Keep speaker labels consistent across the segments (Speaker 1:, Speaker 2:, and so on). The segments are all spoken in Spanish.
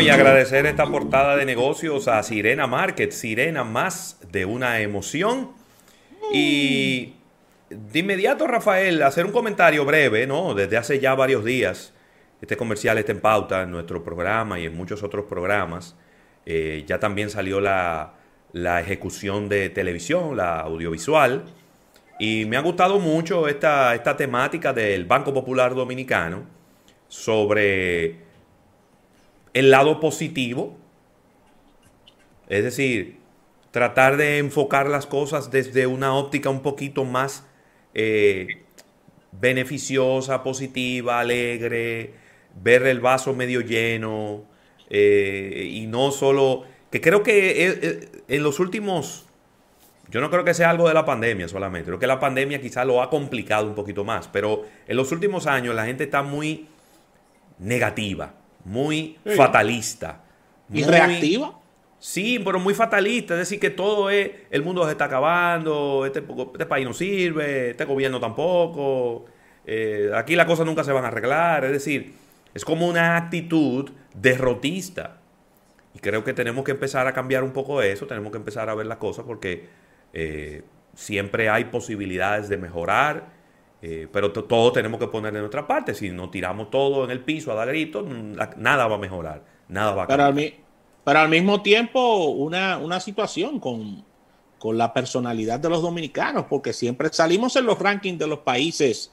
Speaker 1: Y agradecer esta portada de negocios a Sirena Market, Sirena más de una emoción. Y de inmediato, Rafael, hacer un comentario breve, ¿no? Desde hace ya varios días, este comercial está en pauta en nuestro programa y en muchos otros programas. Eh, ya también salió la, la ejecución de televisión, la audiovisual. Y me ha gustado mucho esta, esta temática del Banco Popular Dominicano sobre el lado positivo. Es decir, tratar de enfocar las cosas desde una óptica un poquito más eh, beneficiosa, positiva, alegre, ver el vaso medio lleno eh, y no solo... Que creo que eh, en los últimos yo no creo que sea algo de la pandemia solamente. Creo que la pandemia quizá lo ha complicado un poquito más. Pero en los últimos años la gente está muy negativa, muy fatalista.
Speaker 2: ¿Y reactiva?
Speaker 1: Sí, pero muy fatalista. Es decir, que todo es. El mundo se está acabando. Este, este país no sirve. Este gobierno tampoco. Eh, aquí las cosas nunca se van a arreglar. Es decir, es como una actitud derrotista. Y creo que tenemos que empezar a cambiar un poco eso. Tenemos que empezar a ver las cosas porque eh, siempre hay posibilidades de mejorar, eh, pero todo tenemos que poner de nuestra parte. Si no tiramos todo en el piso a dar gritos, nada va a mejorar, nada va a
Speaker 2: cambiar. Pero al, pero al mismo tiempo, una, una situación con, con la personalidad de los dominicanos, porque siempre salimos en los rankings de los países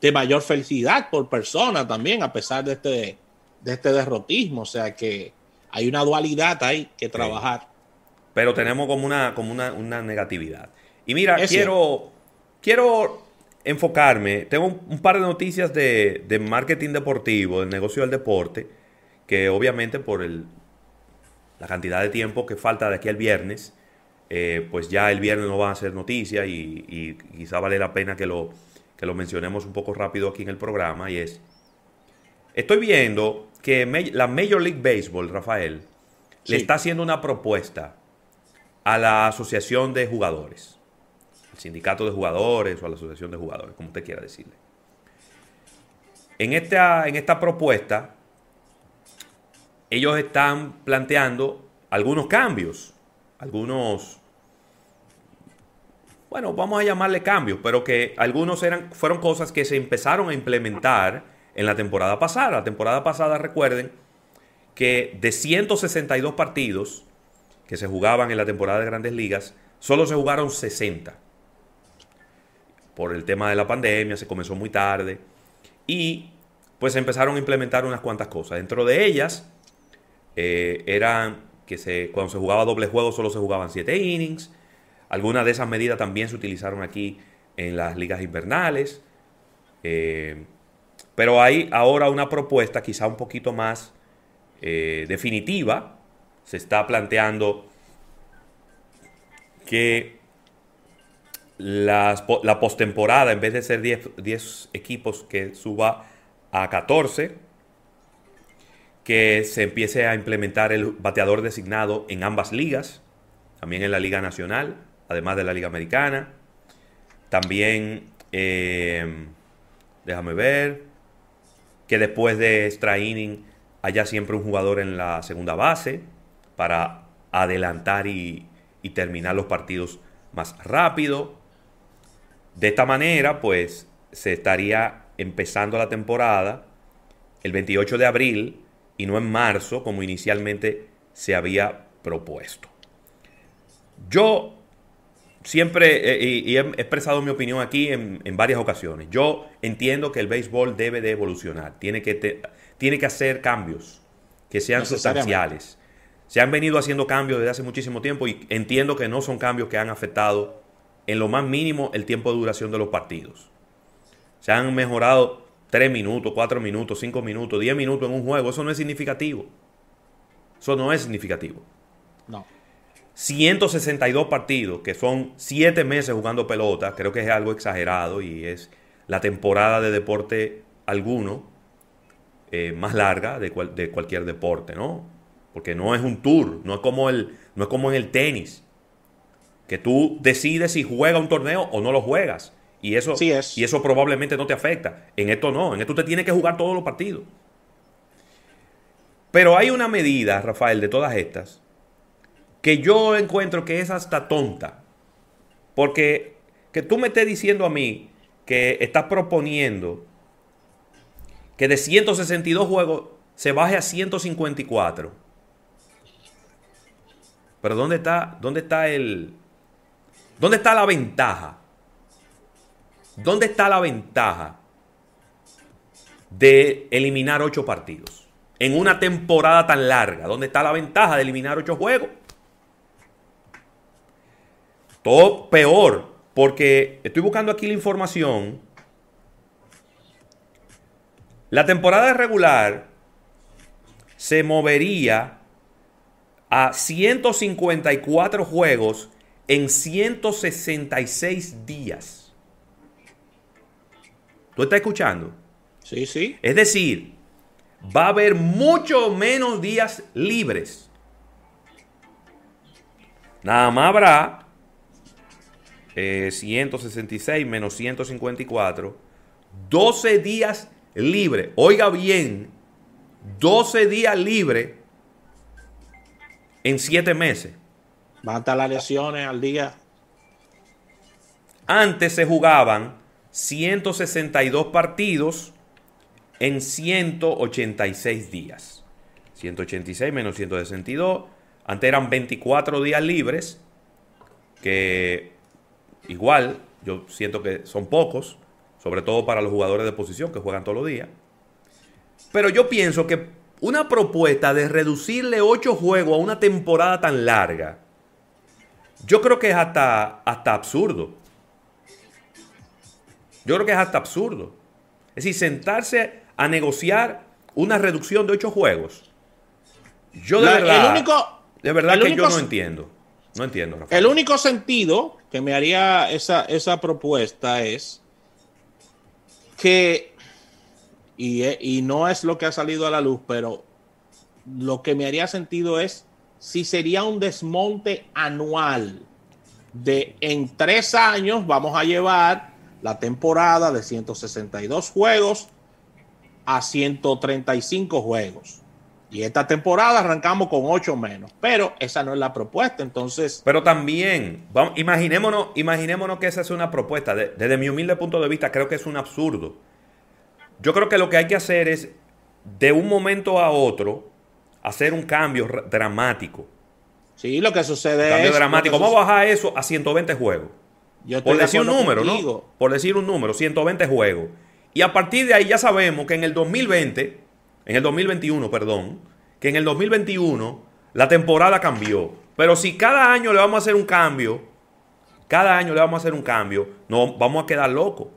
Speaker 2: de mayor felicidad por persona también, a pesar de este, de este derrotismo. O sea que hay una dualidad ahí que trabajar
Speaker 1: pero tenemos como una, como una, negatividad. Y mira, quiero, quiero enfocarme, tengo un, par de noticias de, marketing deportivo, del negocio del deporte, que obviamente por el, la cantidad de tiempo que falta de aquí al viernes, eh, pues ya el viernes no va a ser noticia y, quizá vale la pena que lo, que lo mencionemos un poco rápido aquí en el programa y es, estoy viendo que la Major League Baseball, Rafael, le está haciendo una propuesta a la asociación de jugadores, al sindicato de jugadores o a la asociación de jugadores, como usted quiera decirle. En esta, en esta propuesta, ellos están planteando algunos cambios, algunos, bueno, vamos a llamarle cambios, pero que algunos eran, fueron cosas que se empezaron a implementar en la temporada pasada. La temporada pasada, recuerden, que de 162 partidos, que se jugaban en la temporada de grandes ligas, solo se jugaron 60. Por el tema de la pandemia, se comenzó muy tarde. Y pues empezaron a implementar unas cuantas cosas. Dentro de ellas, eh, eran que se, cuando se jugaba doble juego solo se jugaban 7 innings. Algunas de esas medidas también se utilizaron aquí en las ligas invernales. Eh, pero hay ahora una propuesta quizá un poquito más eh, definitiva se está planteando que la postemporada, en vez de ser 10, equipos, que suba a 14, que se empiece a implementar el bateador designado en ambas ligas, también en la Liga Nacional, además de la Liga Americana. También, eh, déjame ver, que después de extra inning haya siempre un jugador en la segunda base para adelantar y, terminar los partidos más rápido. De esta manera, pues se estaría empezando la temporada el 28 de abril y no en marzo como inicialmente se había propuesto. Yo siempre eh, y, he expresado mi opinión aquí en, varias ocasiones. Yo entiendo que el béisbol debe de evolucionar, tiene que, tiene que hacer cambios que sean sustanciales. Se han venido haciendo cambios desde hace muchísimo tiempo y entiendo que no son cambios que han afectado en lo más mínimo el tiempo de duración de los partidos. Se han mejorado 3 minutos, 4 minutos, 5 minutos, 10 minutos en un juego. Eso no es significativo. Eso no es significativo.
Speaker 2: No.
Speaker 1: 162 partidos, que son 7 meses jugando pelota, creo que es algo exagerado y es la temporada de deporte alguno eh, más larga de, de cualquier deporte, ¿no? Porque no es un tour, no es como, el, no es como en el tenis, que tú decides si juegas un torneo o no lo juegas. Y eso,
Speaker 2: es.
Speaker 1: y eso probablemente no te afecta. En esto no, en esto te tiene que jugar todos los partidos. Pero hay una medida, Rafael, de todas estas, que yo encuentro que es hasta tonta. Porque que tú me estés diciendo a mí que estás proponiendo que de 162 juegos se baje a 154. Pero ¿dónde está, dónde está el... ¿Dónde está la ventaja? ¿Dónde está la ventaja de eliminar ocho partidos? En una temporada tan larga, ¿dónde está la ventaja de eliminar ocho juegos? Todo peor, porque estoy buscando aquí la información. La temporada regular se movería a 154 juegos en 166 días. ¿Tú estás escuchando?
Speaker 2: Sí, sí.
Speaker 1: Es decir, va a haber mucho menos días libres. Nada más habrá 166 eh, menos 154, 12 días libres. Oiga bien, 12 días libres en 7 meses.
Speaker 2: Van las lesiones al día.
Speaker 1: Antes se jugaban 162 partidos en 186 días. 186 menos 162. Antes eran 24 días libres, que igual yo siento que son pocos, sobre todo para los jugadores de posición que juegan todos los días. Pero yo pienso que una propuesta de reducirle 8 juegos a una temporada tan larga, yo creo que es hasta, hasta absurdo. Yo creo que es hasta absurdo. Es decir, sentarse a negociar una reducción de 8 juegos. Yo de verdad, único, de verdad que yo no entiendo. No entiendo.
Speaker 2: Rafael. El único sentido que me haría esa, esa propuesta es que y, no es lo que ha salido a la luz, pero lo que me haría sentido es si sería un desmonte anual de en tres años vamos a llevar la temporada de 162 juegos a 135 juegos. Y esta temporada arrancamos con 8 menos. Pero esa no es la propuesta, entonces...
Speaker 1: Pero también, vamos, imaginémonos, imaginémonos que esa es una propuesta. desde mi humilde punto de vista, creo que es un absurdo. Yo creo que lo que hay que hacer es, de un momento a otro, hacer un cambio dramático.
Speaker 2: Sí, lo que sucede
Speaker 1: cambio dramático. Vamos a bajar eso a 120 juegos. Por decir un número, ¿no? Por decir un número, 120 juegos. Y a partir de ahí ya sabemos que en el 2020, en el 2021, perdón, que en el 2021 la temporada cambió. Pero si cada año le vamos a hacer un cambio, cada año le vamos a hacer un cambio, no vamos a quedar locos.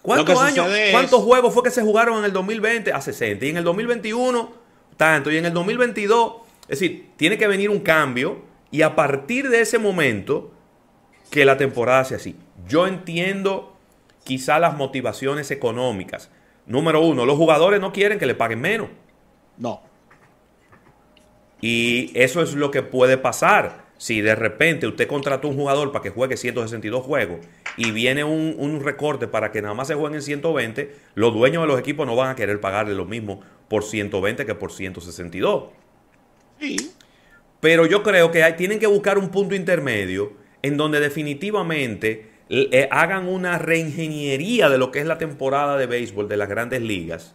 Speaker 1: ¿Cuántos años? ¿Cuántos juegos fue que se jugaron en el 2020? A 60. Y en el 2021, tanto. Y en el 2022, es decir, tiene que venir un cambio. Y a partir de ese momento, que la temporada sea así. Yo entiendo quizá las motivaciones económicas. Número uno, los jugadores no quieren que le paguen menos.
Speaker 2: No.
Speaker 1: Y eso es lo que puede pasar. Si de repente usted contrató un jugador para que juegue 162 juegos y viene un, recorte para que nada más se jueguen 120, los dueños de los equipos no van a querer pagarle lo mismo por 120 que por 162. Sí. Pero yo creo que hay, tienen que buscar un punto intermedio en donde definitivamente eh, hagan una reingeniería de lo que es la temporada de béisbol de las grandes ligas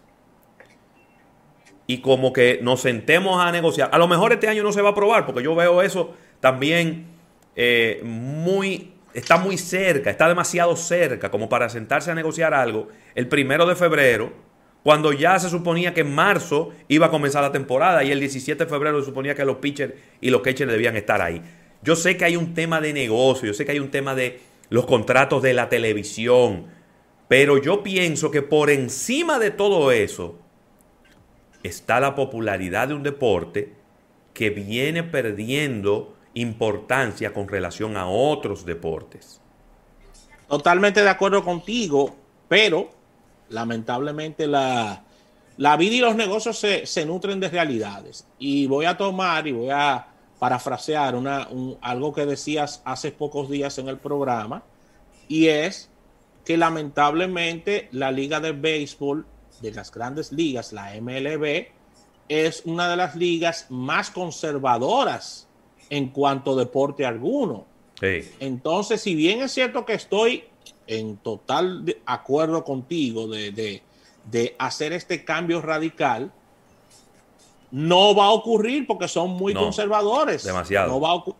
Speaker 1: y como que nos sentemos a negociar. A lo mejor este año no se va a aprobar, porque yo veo eso también eh, muy, está muy cerca, está demasiado cerca como para sentarse a negociar algo el primero de febrero, cuando ya se suponía que en marzo iba a comenzar la temporada y el 17 de febrero se suponía que los pitchers y los catchers debían estar ahí. Yo sé que hay un tema de negocio, yo sé que hay un tema de los contratos de la televisión, pero yo pienso que por encima de todo eso está la popularidad de un deporte que viene perdiendo importancia con relación a otros deportes.
Speaker 2: Totalmente de acuerdo contigo, pero lamentablemente la, la vida y los negocios se, nutren de realidades. Y voy a tomar y voy a parafrasear una, algo que decías hace pocos días en el programa, y es que lamentablemente la liga de béisbol de las grandes ligas, la MLB, es una de las ligas más conservadoras en cuanto a deporte alguno. Entonces, si bien es cierto que estoy en total acuerdo contigo de, hacer este cambio radical, no va a ocurrir porque son muy conservadores.
Speaker 1: Demasiado.
Speaker 2: No va a ocurrir.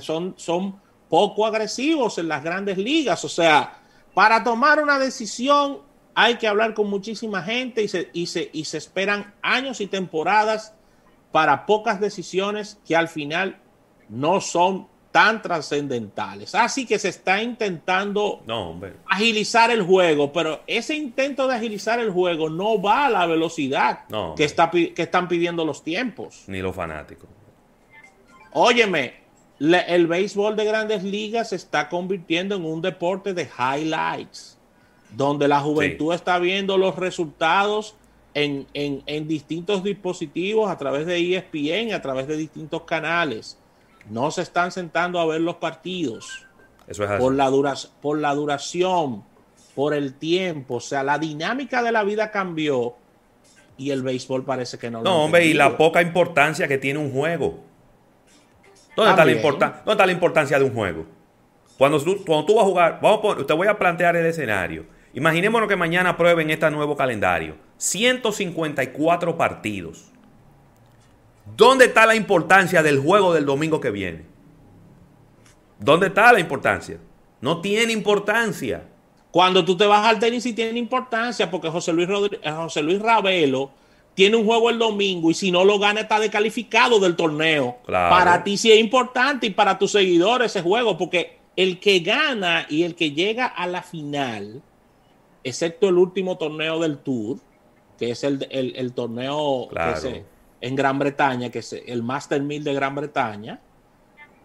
Speaker 2: Son, son poco agresivos en las grandes ligas. O sea, para tomar una decisión hay que hablar con muchísima gente y se, y se, y se esperan años y temporadas para pocas decisiones que al final no son tan trascendentales. Así que se está intentando agilizar el juego, pero ese intento de agilizar el juego no va a la velocidad que, está, que están pidiendo los tiempos.
Speaker 1: Ni los fanáticos.
Speaker 2: Óyeme, el béisbol de grandes ligas se está convirtiendo en un deporte de highlights, donde la juventud está viendo los resultados en, en, distintos dispositivos a través de ESPN, a través de distintos canales. No se están sentando a ver los partidos.
Speaker 1: Eso es
Speaker 2: Por la, por la duración, por el tiempo. O sea, la dinámica de la vida cambió y el béisbol parece que no.
Speaker 1: No, hombre, y la poca importancia que tiene un juego. ¿Dónde está, la ¿Dónde está, la importancia de un juego? Cuando tú, cuando tú vas a jugar, vamos te voy a plantear el escenario. Imaginémonos que mañana prueben este nuevo calendario. 154 partidos. ¿Dónde está la importancia del juego del domingo que viene? ¿Dónde está la importancia? No tiene importancia.
Speaker 2: Cuando tú te vas al tenis sí tiene importancia porque José Luis, eh, José Luis Ravelo tiene un juego el domingo y si no lo gana está descalificado del torneo. Para ti sí es importante y para tus seguidores ese juego porque el que gana y el que llega a la final, excepto el último torneo del Tour, que es el, torneo en Gran Bretaña, que es el Master 1000 de Gran Bretaña,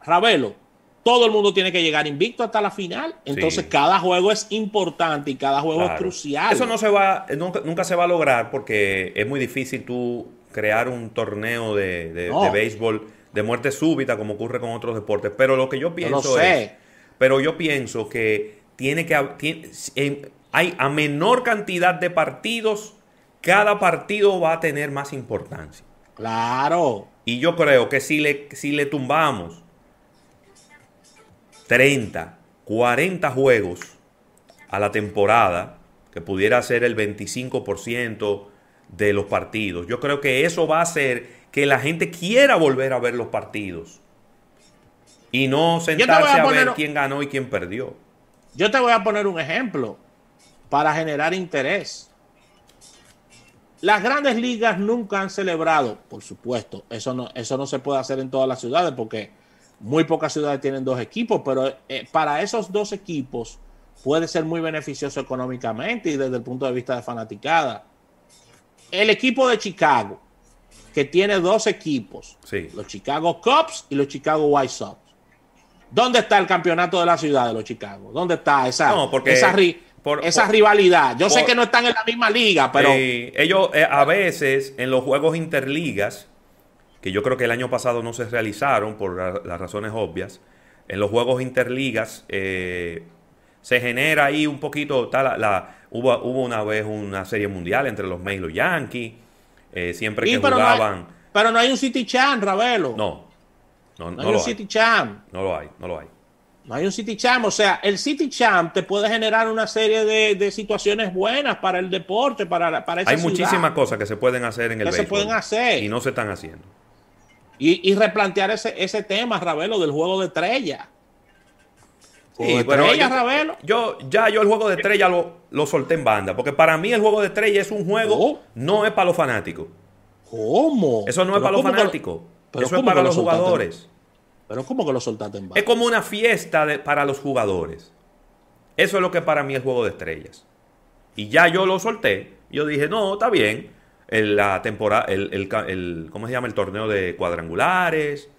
Speaker 2: Ravelo, todo el mundo tiene que llegar invicto hasta la final. Entonces, cada juego es importante y cada juego es crucial.
Speaker 1: Eso no se va, nunca, se va a lograr porque es muy difícil tú crear un torneo de, béisbol de muerte súbita como ocurre con otros deportes. Pero lo que yo pienso es. Pero yo pienso que tiene que. hay a menor cantidad de partidos, cada partido va a tener más importancia.
Speaker 2: Claro.
Speaker 1: Y yo creo que si le, si le tumbamos 30, 40 juegos a la temporada, que pudiera ser el 25% de los partidos, yo creo que eso va a hacer que la gente quiera volver a ver los partidos. Y no sentarse a, ver quién ganó y quién perdió.
Speaker 2: Yo te voy a poner un ejemplo para generar interés. Las grandes ligas nunca han celebrado, por supuesto, eso no, eso no se puede hacer en todas las ciudades porque muy pocas ciudades tienen dos equipos, pero eh, para esos dos equipos puede ser muy beneficioso económicamente y desde el punto de vista de fanaticada. El equipo de Chicago, que tiene dos equipos, los Chicago Cubs y los Chicago White Sox. ¿Dónde está el campeonato de la ciudad de los Chicago? ¿Dónde está esa,
Speaker 1: no, porque
Speaker 2: esa rivalidad. Yo sé que no están en la misma liga, pero...
Speaker 1: ellos eh, a veces en los juegos interligas, que yo creo que el año pasado no se realizaron por las razones obvias, en los juegos interligas eh, se genera ahí un poquito, tal, la, hubo, hubo, una vez una serie mundial entre los Mets y los Yankees, eh, siempre que jugaban...
Speaker 2: pero no hay un City Champ, Ravelo.
Speaker 1: No,
Speaker 2: no, no, hay un City Champ.
Speaker 1: No lo hay, no lo hay.
Speaker 2: No hay un City Champ. O sea, el City Champ te puede generar una serie de, situaciones buenas para el deporte, para, para esa
Speaker 1: Hay muchísimas cosas que se pueden hacer en el
Speaker 2: que se pueden hacer.
Speaker 1: Y no se están haciendo.
Speaker 2: Y, replantear ese, ese tema, Ravelo, del juego de estrella.
Speaker 1: Sí, estrella, Ravelo. Yo, ya yo el juego de estrella lo, lo, solté en banda. Porque para mí el juego de estrella es un juego, oh. no es para los fanáticos.
Speaker 2: ¿Cómo?
Speaker 1: Eso no es para los fanáticos. Eso es para los jugadores.
Speaker 2: Pero ¿cómo que lo soltaste en
Speaker 1: Es como una fiesta para los jugadores. Eso es lo que para mí es juego de estrellas. Y ya yo lo solté. Yo dije, no, está bien. El, la temporada, el, ¿cómo se llama? El torneo de cuadrangulares.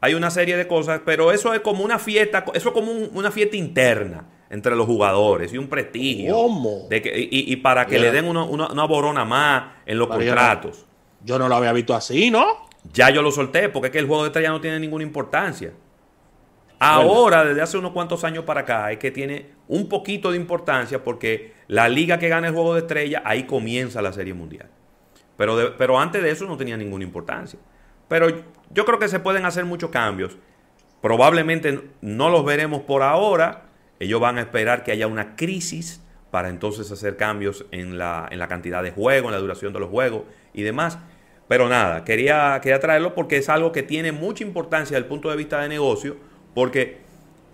Speaker 1: Hay una serie de cosas, pero eso es como una fiesta, eso es como una fiesta interna entre los jugadores y un prestigio.
Speaker 2: ¿Cómo?
Speaker 1: De que, y, para que le den una, borona más en los contratos.
Speaker 2: yo no lo había visto así, ¿no?
Speaker 1: Ya yo lo solté porque es que el juego de estrella no tiene ninguna importancia. Ahora, desde hace unos cuantos años para acá, es que tiene un poquito de importancia porque la liga que gana el juego de estrella, ahí comienza la Serie Mundial. Pero, pero antes de eso no tenía ninguna importancia. Pero yo creo que se pueden hacer muchos cambios. Probablemente no los veremos por ahora. Ellos van a esperar que haya una crisis para entonces hacer cambios en la, en la cantidad de juegos, en la duración de los juegos y demás. Pero nada, quería, quería traerlo porque es algo que tiene mucha importancia desde el punto de vista de negocio, porque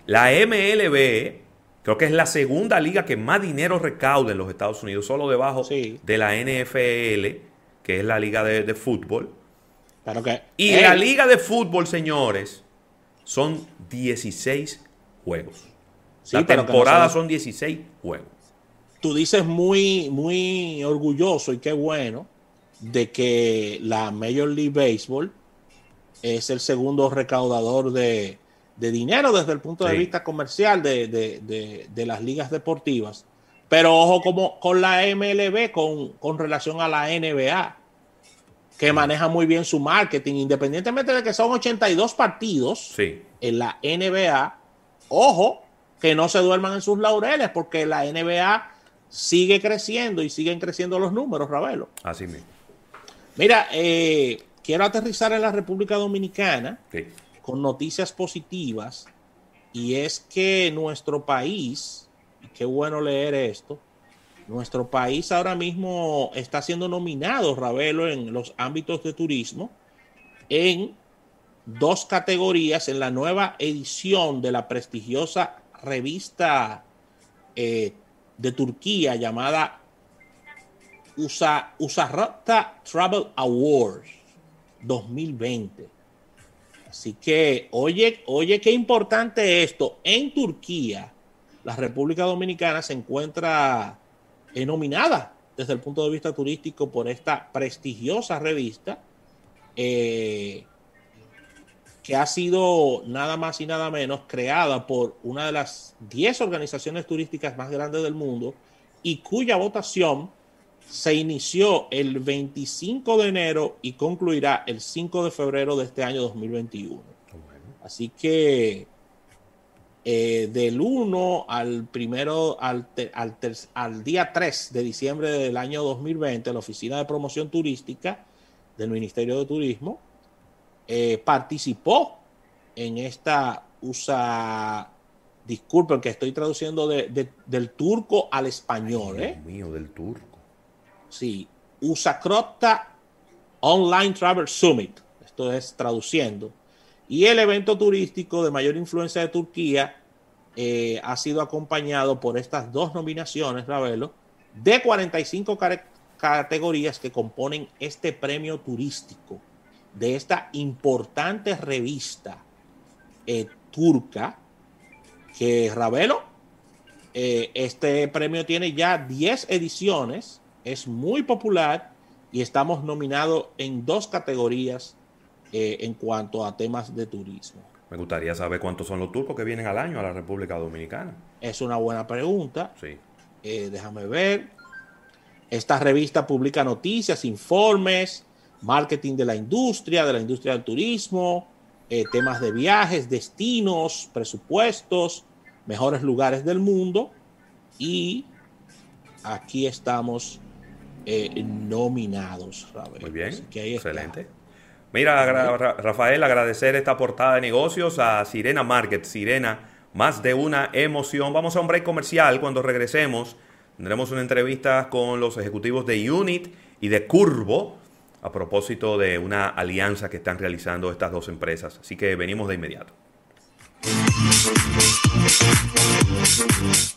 Speaker 1: la MLB creo que es la segunda liga que más dinero recauda en los Estados Unidos, solo debajo de la NFL, que es la liga de, fútbol. y la liga de fútbol, señores, son 16 juegos. la temporada son 16 juegos.
Speaker 2: Tú dices muy, muy orgulloso y qué bueno de que la Major League Baseball es el segundo recaudador de, dinero desde el punto de vista comercial de, las ligas deportivas. Pero ojo como con la MLB con, relación a la NBA, que maneja muy bien su marketing, independientemente de que son 82 partidos en la NBA, ojo que no se duerman en sus laureles, porque la NBA sigue creciendo y siguen creciendo los números, Ravelo.
Speaker 1: Así mismo.
Speaker 2: Mira, eh, quiero aterrizar en la República Dominicana con noticias positivas y es que nuestro país, y qué bueno leer esto, nuestro país ahora mismo está siendo nominado, Ravelo, en los ámbitos de turismo, en dos categorías en la nueva edición de la prestigiosa revista eh, de Turquía llamada USA, Travel Awards 2020. Así que, oye, oye, qué importante esto. En Turquía, la República Dominicana se encuentra nominada desde el punto de vista turístico por esta prestigiosa revista eh, que ha sido nada más y nada menos creada por una de las 10 organizaciones turísticas más grandes del mundo y cuya votación se inició el 25 de enero y concluirá el 5 de febrero de este año 2021. Así que eh, del 1 al primero, al, al, día 3 de diciembre del año 2020, la Oficina de Promoción Turística del Ministerio de Turismo eh, participó en esta USA disculpen que estoy traduciendo del turco al español.
Speaker 1: Dios ¿eh? mío, del turco.
Speaker 2: Sí, Usacrota Online Travel Summit. Esto es traduciendo. Y el evento turístico de mayor influencia de Turquía eh, ha sido acompañado por estas dos nominaciones, Ravelo, de 45 categorías que componen este premio turístico de esta importante revista eh, turca que Ravelo, eh, este premio tiene ya 10 ediciones es muy popular y estamos nominados en dos categorías eh, en cuanto a temas de turismo.
Speaker 1: Me gustaría saber cuántos son los turcos que vienen al año a la República Dominicana.
Speaker 2: Es una buena pregunta.
Speaker 1: Sí.
Speaker 2: Eh, déjame ver. Esta revista publica noticias, informes, marketing de la industria, de la industria del turismo, eh, temas de viajes, destinos, presupuestos, mejores lugares del mundo. Y aquí estamos eh, nominados.
Speaker 1: Muy bien, excelente. Mira, Rafael, agradecer esta portada de negocios a Sirena Market. Sirena, más de una emoción. Vamos a un break comercial. Cuando regresemos, tendremos una entrevista con los ejecutivos de Unit y de Curvo a propósito de una alianza que están realizando estas dos empresas. Así que venimos de inmediato.